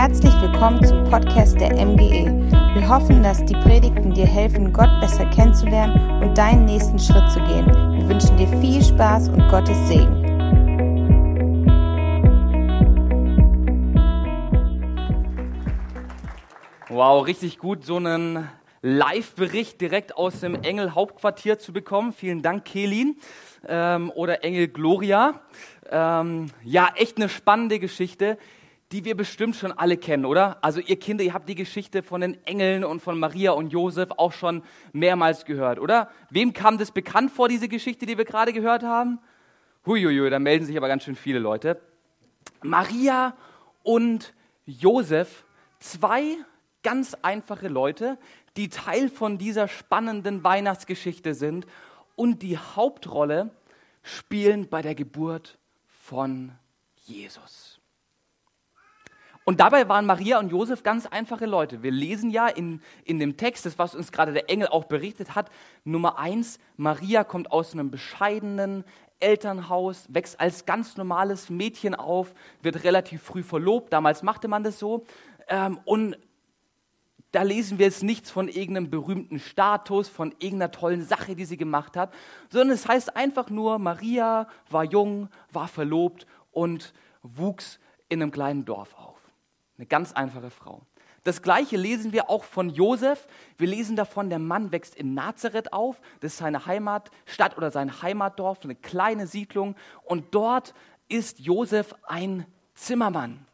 Herzlich willkommen zum Podcast der MGE. Wir hoffen, dass die Predigten dir helfen, Gott besser kennenzulernen und deinen nächsten Schritt zu gehen. Wir wünschen dir viel Spaß und Gottes Segen. Wow, richtig gut, so einen Live-Bericht direkt aus dem Engel-Hauptquartier zu bekommen. Vielen Dank, Kelin ähm, oder Engel Gloria. Ähm, ja, echt eine spannende Geschichte, die wir bestimmt schon alle kennen, oder? Also ihr Kinder, ihr habt die Geschichte von den Engeln und von Maria und Josef auch schon mehrmals gehört, oder? Wem kam das bekannt vor, diese Geschichte, die wir gerade gehört haben? Huiuiui, da melden sich aber ganz schön viele Leute. Maria und Josef, zwei ganz einfache Leute, die Teil von dieser spannenden Weihnachtsgeschichte sind und die Hauptrolle spielen bei der Geburt von Jesus. Und dabei waren Maria und Josef ganz einfache Leute. Wir lesen ja in, in dem Text, das was uns gerade der Engel auch berichtet hat, Nummer eins, Maria kommt aus einem bescheidenen Elternhaus, wächst als ganz normales Mädchen auf, wird relativ früh verlobt, damals machte man das so, ähm, und da lesen wir jetzt nichts von irgendeinem berühmten Status, von irgendeiner tollen Sache, die sie gemacht hat, sondern es heißt einfach nur, Maria war jung, war verlobt und wuchs in einem kleinen Dorf auf. Eine ganz einfache Frau. Das gleiche lesen wir auch von Josef. Wir lesen davon, der Mann wächst in Nazareth auf. Das ist seine Heimatstadt oder sein Heimatdorf, eine kleine Siedlung. Und dort ist Josef ein Zimmermann.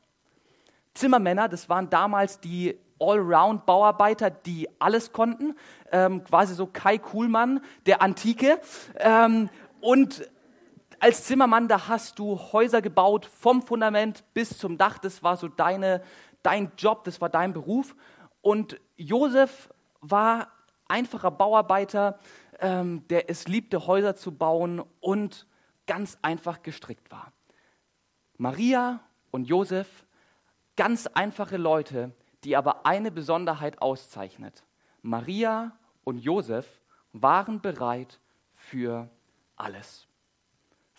Zimmermänner, das waren damals die Allround-Bauarbeiter, die alles konnten, ähm, quasi so Kai Kuhlmann der Antike. Ähm, und als Zimmermann, da hast du Häuser gebaut, vom Fundament bis zum Dach. Das war so deine, dein Job, das war dein Beruf. Und Josef war einfacher Bauarbeiter, ähm, der es liebte, Häuser zu bauen und ganz einfach gestrickt war. Maria und Josef, ganz einfache Leute, die aber eine Besonderheit auszeichnet. Maria und Josef waren bereit für alles.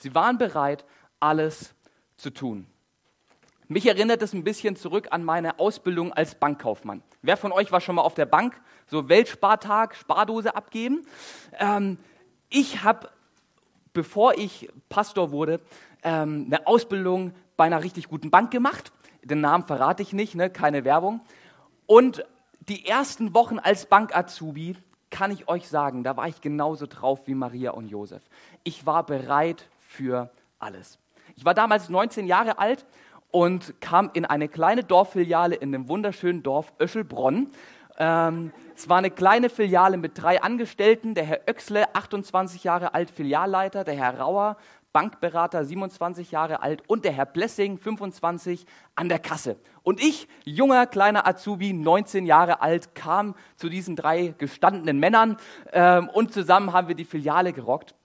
Sie waren bereit, alles zu tun. Mich erinnert es ein bisschen zurück an meine Ausbildung als Bankkaufmann. Wer von euch war schon mal auf der Bank? So Weltspartag, Spardose abgeben. Ähm, ich habe, bevor ich Pastor wurde, ähm, eine Ausbildung bei einer richtig guten Bank gemacht den Namen verrate ich nicht, ne? keine Werbung. Und die ersten Wochen als Bank-Azubi, kann ich euch sagen, da war ich genauso drauf wie Maria und Josef. Ich war bereit für alles. Ich war damals 19 Jahre alt und kam in eine kleine Dorffiliale in dem wunderschönen Dorf Öschelbronn. Ähm, es war eine kleine Filiale mit drei Angestellten, der Herr Oechsle, 28 Jahre alt, Filialleiter, der Herr Rauer, Bankberater, 27 Jahre alt, und der Herr Blessing, 25, an der Kasse. Und ich, junger, kleiner Azubi, 19 Jahre alt, kam zu diesen drei gestandenen Männern ähm, und zusammen haben wir die Filiale gerockt.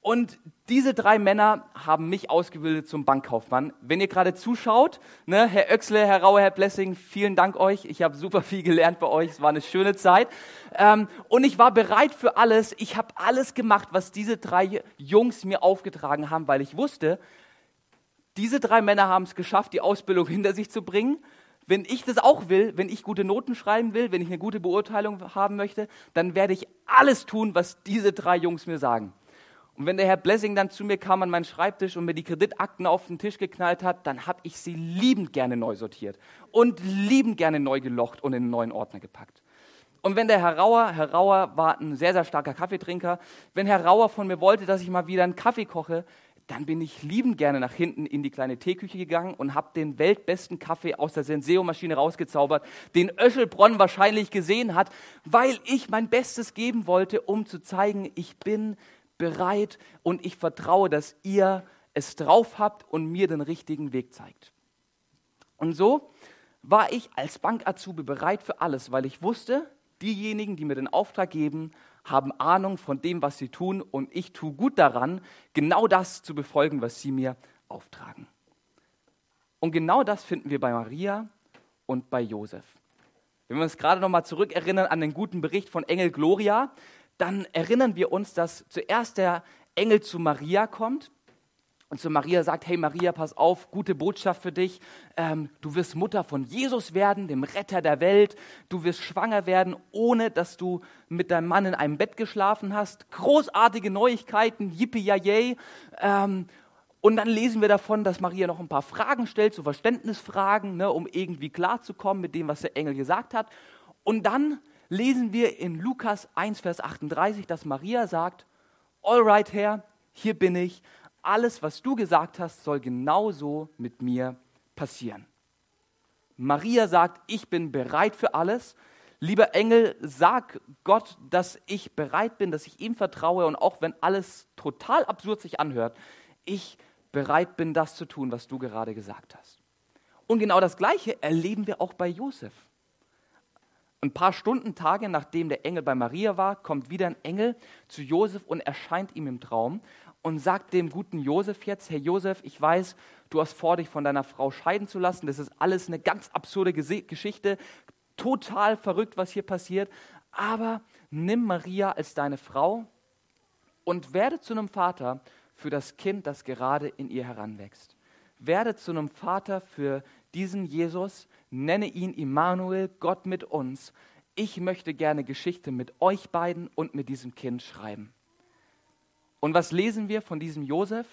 Und diese drei Männer haben mich ausgebildet zum Bankkaufmann. Wenn ihr gerade zuschaut, ne, Herr Oechsle, Herr Rauer, Herr Blessing, vielen Dank euch. Ich habe super viel gelernt bei euch. Es war eine schöne Zeit. Ähm, und ich war bereit für alles. Ich habe alles gemacht, was diese drei Jungs mir aufgetragen haben, weil ich wusste, diese drei Männer haben es geschafft, die Ausbildung hinter sich zu bringen. Wenn ich das auch will, wenn ich gute Noten schreiben will, wenn ich eine gute Beurteilung haben möchte, dann werde ich alles tun, was diese drei Jungs mir sagen. Und wenn der Herr Blessing dann zu mir kam an meinen Schreibtisch und mir die Kreditakten auf den Tisch geknallt hat, dann habe ich sie liebend gerne neu sortiert und liebend gerne neu gelocht und in einen neuen Ordner gepackt. Und wenn der Herr Rauer, Herr Rauer war ein sehr, sehr starker Kaffeetrinker, wenn Herr Rauer von mir wollte, dass ich mal wieder einen Kaffee koche, dann bin ich liebend gerne nach hinten in die kleine Teeküche gegangen und habe den weltbesten Kaffee aus der Senseo-Maschine rausgezaubert, den Öschelbronn wahrscheinlich gesehen hat, weil ich mein Bestes geben wollte, um zu zeigen, ich bin bereit und ich vertraue, dass ihr es drauf habt und mir den richtigen Weg zeigt. Und so war ich als Bankazubi bereit für alles, weil ich wusste, diejenigen, die mir den Auftrag geben, haben Ahnung von dem, was sie tun und ich tue gut daran, genau das zu befolgen, was sie mir auftragen. Und genau das finden wir bei Maria und bei Josef. Wenn wir uns gerade noch mal zurückerinnern an den guten Bericht von Engel Gloria, dann erinnern wir uns, dass zuerst der Engel zu Maria kommt und zu Maria sagt, hey Maria, pass auf, gute Botschaft für dich. Ähm, du wirst Mutter von Jesus werden, dem Retter der Welt. Du wirst schwanger werden, ohne dass du mit deinem Mann in einem Bett geschlafen hast. Großartige Neuigkeiten, yippie yay. Ähm, und dann lesen wir davon, dass Maria noch ein paar Fragen stellt, so Verständnisfragen, ne, um irgendwie klarzukommen mit dem, was der Engel gesagt hat. Und dann lesen wir in Lukas 1, Vers 38, dass Maria sagt, Alright, Herr, hier bin ich alles, was du gesagt hast, soll genauso mit mir passieren. Maria sagt, ich bin bereit für alles. Lieber Engel, sag Gott, dass ich bereit bin, dass ich ihm vertraue und auch wenn alles total absurd sich anhört, ich bereit bin, das zu tun, was du gerade gesagt hast. Und genau das Gleiche erleben wir auch bei Josef. Ein paar Stunden, Tage nachdem der Engel bei Maria war, kommt wieder ein Engel zu Josef und erscheint ihm im Traum und sagt dem guten Josef jetzt, Herr Josef, ich weiß, du hast vor, dich von deiner Frau scheiden zu lassen. Das ist alles eine ganz absurde Geschichte, total verrückt, was hier passiert. Aber nimm Maria als deine Frau und werde zu einem Vater für das Kind, das gerade in ihr heranwächst. Werde zu einem Vater für diesen Jesus, nenne ihn Immanuel, Gott mit uns. Ich möchte gerne Geschichte mit euch beiden und mit diesem Kind schreiben. Und was lesen wir von diesem Josef?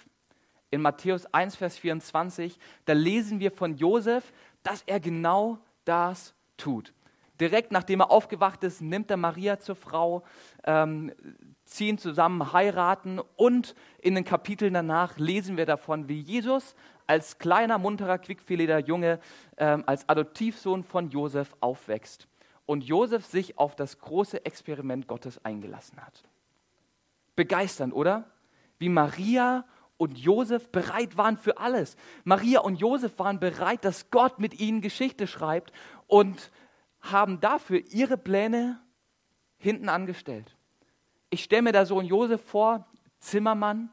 In Matthäus 1, Vers 24, da lesen wir von Josef, dass er genau das tut. Direkt nachdem er aufgewacht ist, nimmt er Maria zur Frau, ähm, ziehen zusammen, heiraten und in den Kapiteln danach lesen wir davon, wie Jesus als kleiner, munterer, quickfiliger Junge, ähm, als Adoptivsohn von Josef aufwächst und Josef sich auf das große Experiment Gottes eingelassen hat. Begeisternd, oder? Wie Maria und Josef bereit waren für alles. Maria und Josef waren bereit, dass Gott mit ihnen Geschichte schreibt und haben dafür ihre Pläne hinten angestellt. Ich stelle mir da so einen Josef vor, Zimmermann,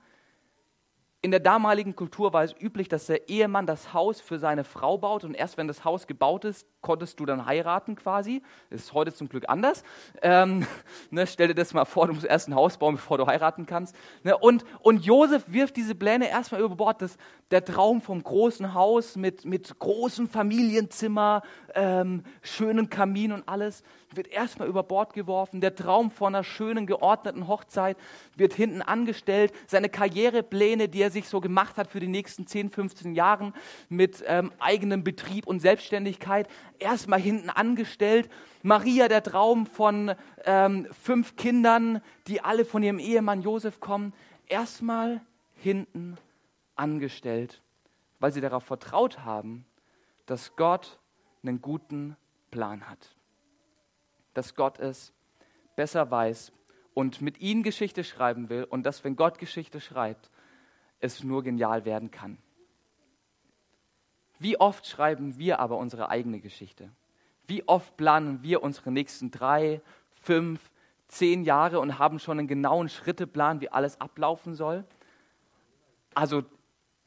in der damaligen Kultur war es üblich, dass der Ehemann das Haus für seine Frau baut und erst wenn das Haus gebaut ist, konntest du dann heiraten quasi. Ist heute zum Glück anders. Ähm, ne, stell dir das mal vor, du musst erst ein Haus bauen, bevor du heiraten kannst. Ne, und, und Josef wirft diese Pläne erstmal über Bord. Das, der Traum vom großen Haus mit, mit großem Familienzimmer, ähm, schönen Kamin und alles wird erstmal über Bord geworfen. Der Traum von einer schönen, geordneten Hochzeit wird hinten angestellt. Seine Karrierepläne, die er sich so gemacht hat für die nächsten 10, 15 Jahre mit ähm, eigenem Betrieb und Selbstständigkeit, erstmal hinten angestellt. Maria, der Traum von ähm, fünf Kindern, die alle von ihrem Ehemann Josef kommen, erstmal hinten angestellt, weil sie darauf vertraut haben, dass Gott einen guten Plan hat dass Gott es besser weiß und mit ihnen Geschichte schreiben will und dass, wenn Gott Geschichte schreibt, es nur genial werden kann. Wie oft schreiben wir aber unsere eigene Geschichte? Wie oft planen wir unsere nächsten drei, fünf, zehn Jahre und haben schon einen genauen Schritteplan, wie alles ablaufen soll? Also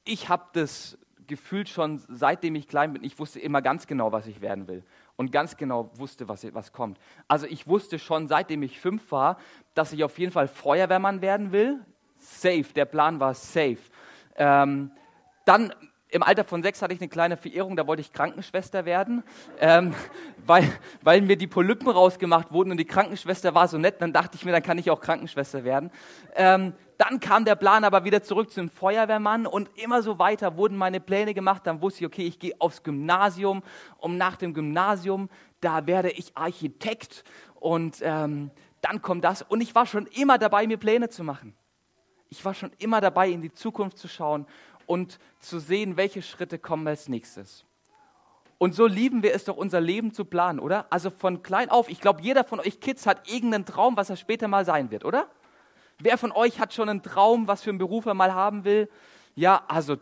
ich habe das gefühlt schon, seitdem ich klein bin, ich wusste immer ganz genau, was ich werden will und ganz genau wusste, was, was kommt. Also ich wusste schon, seitdem ich fünf war, dass ich auf jeden Fall Feuerwehrmann werden will. Safe, der Plan war safe. Ähm, dann im Alter von sechs hatte ich eine kleine Verehrung, da wollte ich Krankenschwester werden, ähm, weil, weil mir die Polypen rausgemacht wurden und die Krankenschwester war so nett, dann dachte ich mir, dann kann ich auch Krankenschwester werden. Ähm, dann kam der Plan aber wieder zurück zum Feuerwehrmann und immer so weiter wurden meine Pläne gemacht. Dann wusste ich, okay, ich gehe aufs Gymnasium und nach dem Gymnasium, da werde ich Architekt und ähm, dann kommt das. Und ich war schon immer dabei, mir Pläne zu machen. Ich war schon immer dabei, in die Zukunft zu schauen und zu sehen, welche Schritte kommen als nächstes. Und so lieben wir es doch, unser Leben zu planen, oder? Also von klein auf, ich glaube, jeder von euch Kids hat irgendeinen Traum, was er später mal sein wird, oder? Wer von euch hat schon einen Traum, was für einen Beruf er mal haben will? Ja, also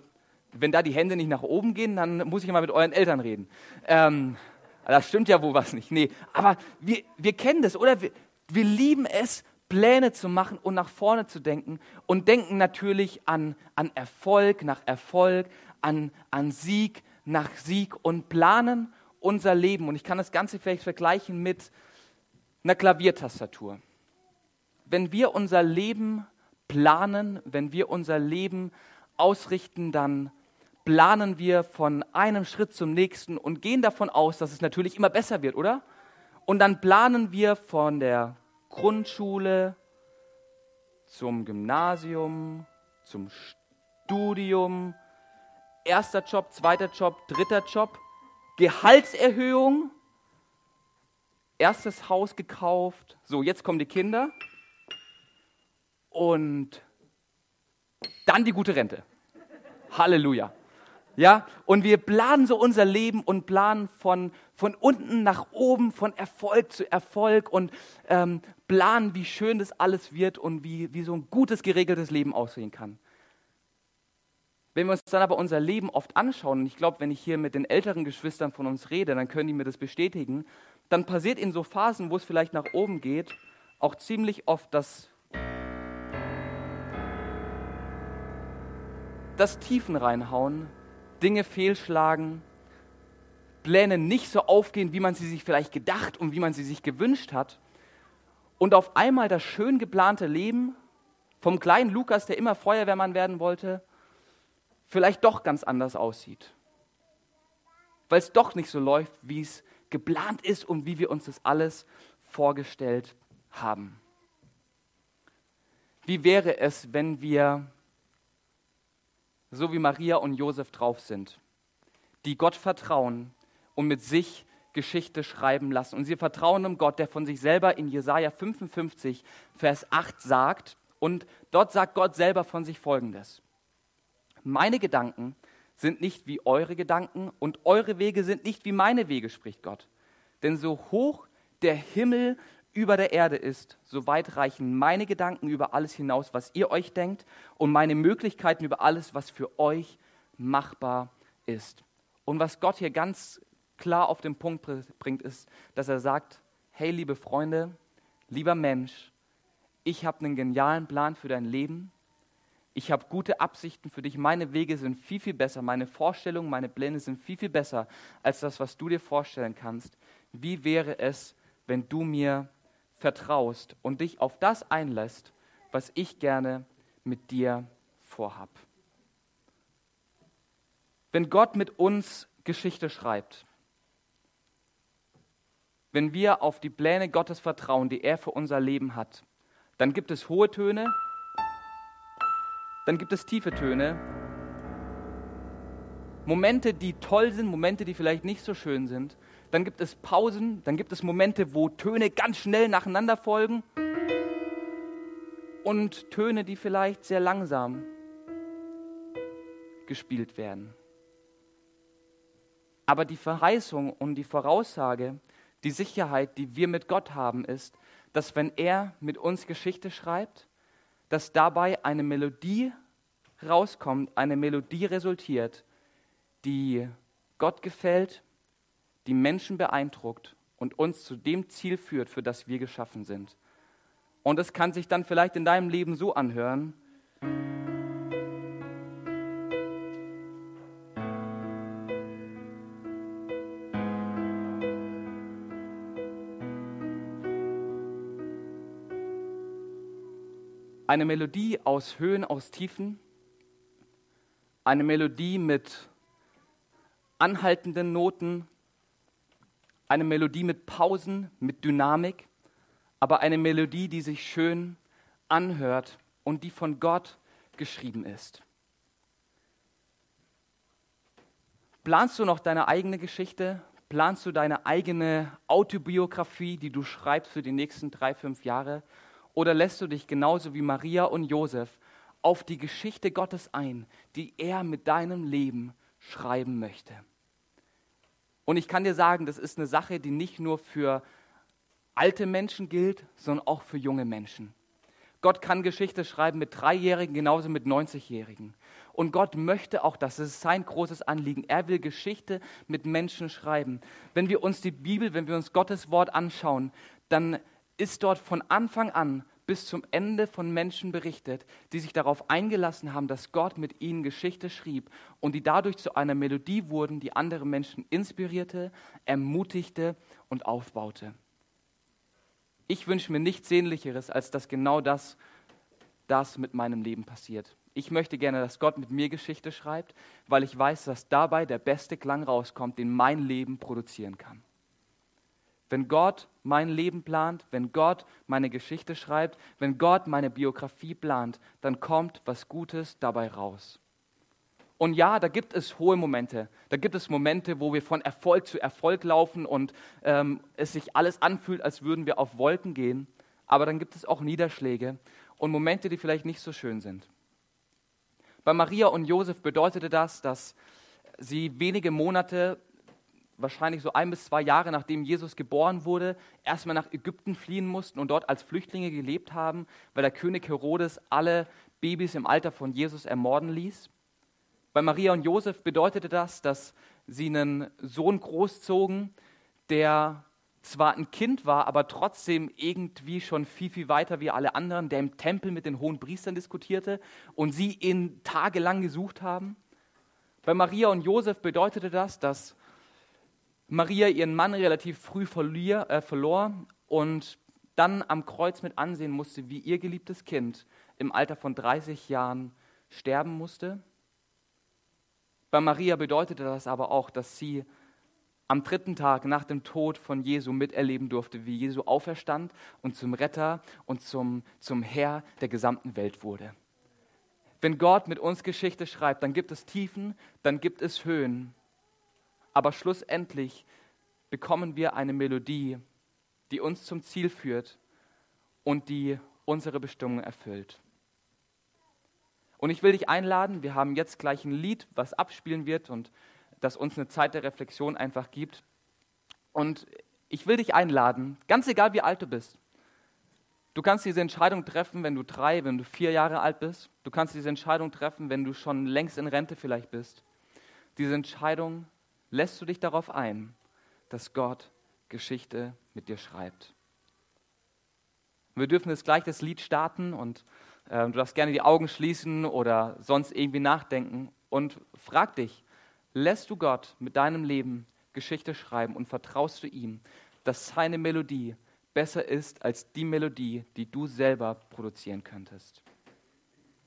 wenn da die Hände nicht nach oben gehen, dann muss ich mal mit euren Eltern reden. Ähm, das stimmt ja wohl was nicht. Nee, aber wir, wir kennen das, oder? Wir, wir lieben es, Pläne zu machen und nach vorne zu denken und denken natürlich an, an Erfolg nach Erfolg, an, an Sieg nach Sieg und planen unser Leben. Und ich kann das Ganze vielleicht vergleichen mit einer Klaviertastatur wenn wir unser Leben planen, wenn wir unser Leben ausrichten, dann planen wir von einem Schritt zum nächsten und gehen davon aus, dass es natürlich immer besser wird, oder? Und dann planen wir von der Grundschule zum Gymnasium, zum Studium, erster Job, zweiter Job, dritter Job, Gehaltserhöhung, erstes Haus gekauft. So, jetzt kommen die Kinder und dann die gute Rente. Halleluja. Ja, und wir planen so unser Leben und planen von, von unten nach oben, von Erfolg zu Erfolg und ähm, planen, wie schön das alles wird und wie, wie so ein gutes, geregeltes Leben aussehen kann. Wenn wir uns dann aber unser Leben oft anschauen, und ich glaube, wenn ich hier mit den älteren Geschwistern von uns rede, dann können die mir das bestätigen, dann passiert in so Phasen, wo es vielleicht nach oben geht, auch ziemlich oft, dass das Tiefen reinhauen, Dinge fehlschlagen, Pläne nicht so aufgehen, wie man sie sich vielleicht gedacht und wie man sie sich gewünscht hat. Und auf einmal das schön geplante Leben vom kleinen Lukas, der immer Feuerwehrmann werden wollte, vielleicht doch ganz anders aussieht. Weil es doch nicht so läuft, wie es geplant ist und wie wir uns das alles vorgestellt haben. Wie wäre es, wenn wir so wie Maria und Josef drauf sind, die Gott vertrauen und mit sich Geschichte schreiben lassen. Und sie vertrauen einem Gott, der von sich selber in Jesaja 55, Vers 8 sagt. Und dort sagt Gott selber von sich folgendes: Meine Gedanken sind nicht wie eure Gedanken und eure Wege sind nicht wie meine Wege, spricht Gott. Denn so hoch der Himmel über der Erde ist, so weit reichen meine Gedanken über alles hinaus, was ihr euch denkt, und meine Möglichkeiten über alles, was für euch machbar ist. Und was Gott hier ganz klar auf den Punkt bringt, ist, dass er sagt, hey liebe Freunde, lieber Mensch, ich habe einen genialen Plan für dein Leben. Ich habe gute Absichten für dich. Meine Wege sind viel, viel besser. Meine Vorstellungen, meine Pläne sind viel, viel besser als das, was du dir vorstellen kannst. Wie wäre es, wenn du mir vertraust und dich auf das einlässt, was ich gerne mit dir vorhab. Wenn Gott mit uns Geschichte schreibt, wenn wir auf die Pläne Gottes vertrauen, die er für unser Leben hat, dann gibt es hohe Töne, dann gibt es tiefe Töne, Momente, die toll sind, Momente, die vielleicht nicht so schön sind, dann gibt es Pausen, dann gibt es Momente, wo Töne ganz schnell nacheinander folgen und Töne, die vielleicht sehr langsam gespielt werden. Aber die Verheißung und die Voraussage, die Sicherheit, die wir mit Gott haben, ist, dass wenn er mit uns Geschichte schreibt, dass dabei eine Melodie rauskommt, eine Melodie resultiert, die Gott gefällt die Menschen beeindruckt und uns zu dem Ziel führt, für das wir geschaffen sind. Und es kann sich dann vielleicht in deinem Leben so anhören, eine Melodie aus Höhen, aus Tiefen, eine Melodie mit anhaltenden Noten, eine Melodie mit Pausen, mit Dynamik, aber eine Melodie, die sich schön anhört und die von Gott geschrieben ist. Planst du noch deine eigene Geschichte? Planst du deine eigene Autobiografie, die du schreibst für die nächsten drei, fünf Jahre? Oder lässt du dich genauso wie Maria und Josef auf die Geschichte Gottes ein, die er mit deinem Leben schreiben möchte? Und ich kann dir sagen, das ist eine Sache, die nicht nur für alte Menschen gilt, sondern auch für junge Menschen. Gott kann Geschichte schreiben mit Dreijährigen, genauso mit 90-Jährigen. Und Gott möchte auch, das ist sein großes Anliegen. Er will Geschichte mit Menschen schreiben. Wenn wir uns die Bibel, wenn wir uns Gottes Wort anschauen, dann ist dort von Anfang an bis zum Ende von Menschen berichtet, die sich darauf eingelassen haben, dass Gott mit ihnen Geschichte schrieb und die dadurch zu einer Melodie wurden, die andere Menschen inspirierte, ermutigte und aufbaute. Ich wünsche mir nichts Sehnlicheres, als dass genau das, das mit meinem Leben passiert. Ich möchte gerne, dass Gott mit mir Geschichte schreibt, weil ich weiß, dass dabei der beste Klang rauskommt, den mein Leben produzieren kann. Wenn Gott mein Leben plant, wenn Gott meine Geschichte schreibt, wenn Gott meine Biografie plant, dann kommt was Gutes dabei raus. Und ja, da gibt es hohe Momente. Da gibt es Momente, wo wir von Erfolg zu Erfolg laufen und ähm, es sich alles anfühlt, als würden wir auf Wolken gehen. Aber dann gibt es auch Niederschläge und Momente, die vielleicht nicht so schön sind. Bei Maria und Josef bedeutete das, dass sie wenige Monate, wahrscheinlich so ein bis zwei Jahre nachdem Jesus geboren wurde, erstmal nach Ägypten fliehen mussten und dort als Flüchtlinge gelebt haben, weil der König Herodes alle Babys im Alter von Jesus ermorden ließ. Bei Maria und Josef bedeutete das, dass sie einen Sohn großzogen, der zwar ein Kind war, aber trotzdem irgendwie schon viel, viel weiter wie alle anderen, der im Tempel mit den hohen Priestern diskutierte und sie ihn tagelang gesucht haben. Bei Maria und Josef bedeutete das, dass Maria ihren Mann relativ früh verlier, äh, verlor und dann am Kreuz mit ansehen musste, wie ihr geliebtes Kind im Alter von 30 Jahren sterben musste. Bei Maria bedeutete das aber auch, dass sie am dritten Tag nach dem Tod von Jesu miterleben durfte, wie Jesu auferstand und zum Retter und zum, zum Herr der gesamten Welt wurde. Wenn Gott mit uns Geschichte schreibt, dann gibt es Tiefen, dann gibt es Höhen. Aber schlussendlich bekommen wir eine Melodie, die uns zum Ziel führt und die unsere Bestimmung erfüllt. Und ich will dich einladen, wir haben jetzt gleich ein Lied, was abspielen wird und das uns eine Zeit der Reflexion einfach gibt. Und ich will dich einladen, ganz egal wie alt du bist. Du kannst diese Entscheidung treffen, wenn du drei, wenn du vier Jahre alt bist. Du kannst diese Entscheidung treffen, wenn du schon längst in Rente vielleicht bist. Diese Entscheidung lässt du dich darauf ein, dass Gott Geschichte mit dir schreibt. Wir dürfen jetzt gleich das Lied starten und äh, du darfst gerne die Augen schließen oder sonst irgendwie nachdenken und frag dich, lässt du Gott mit deinem Leben Geschichte schreiben und vertraust du ihm, dass seine Melodie besser ist als die Melodie, die du selber produzieren könntest.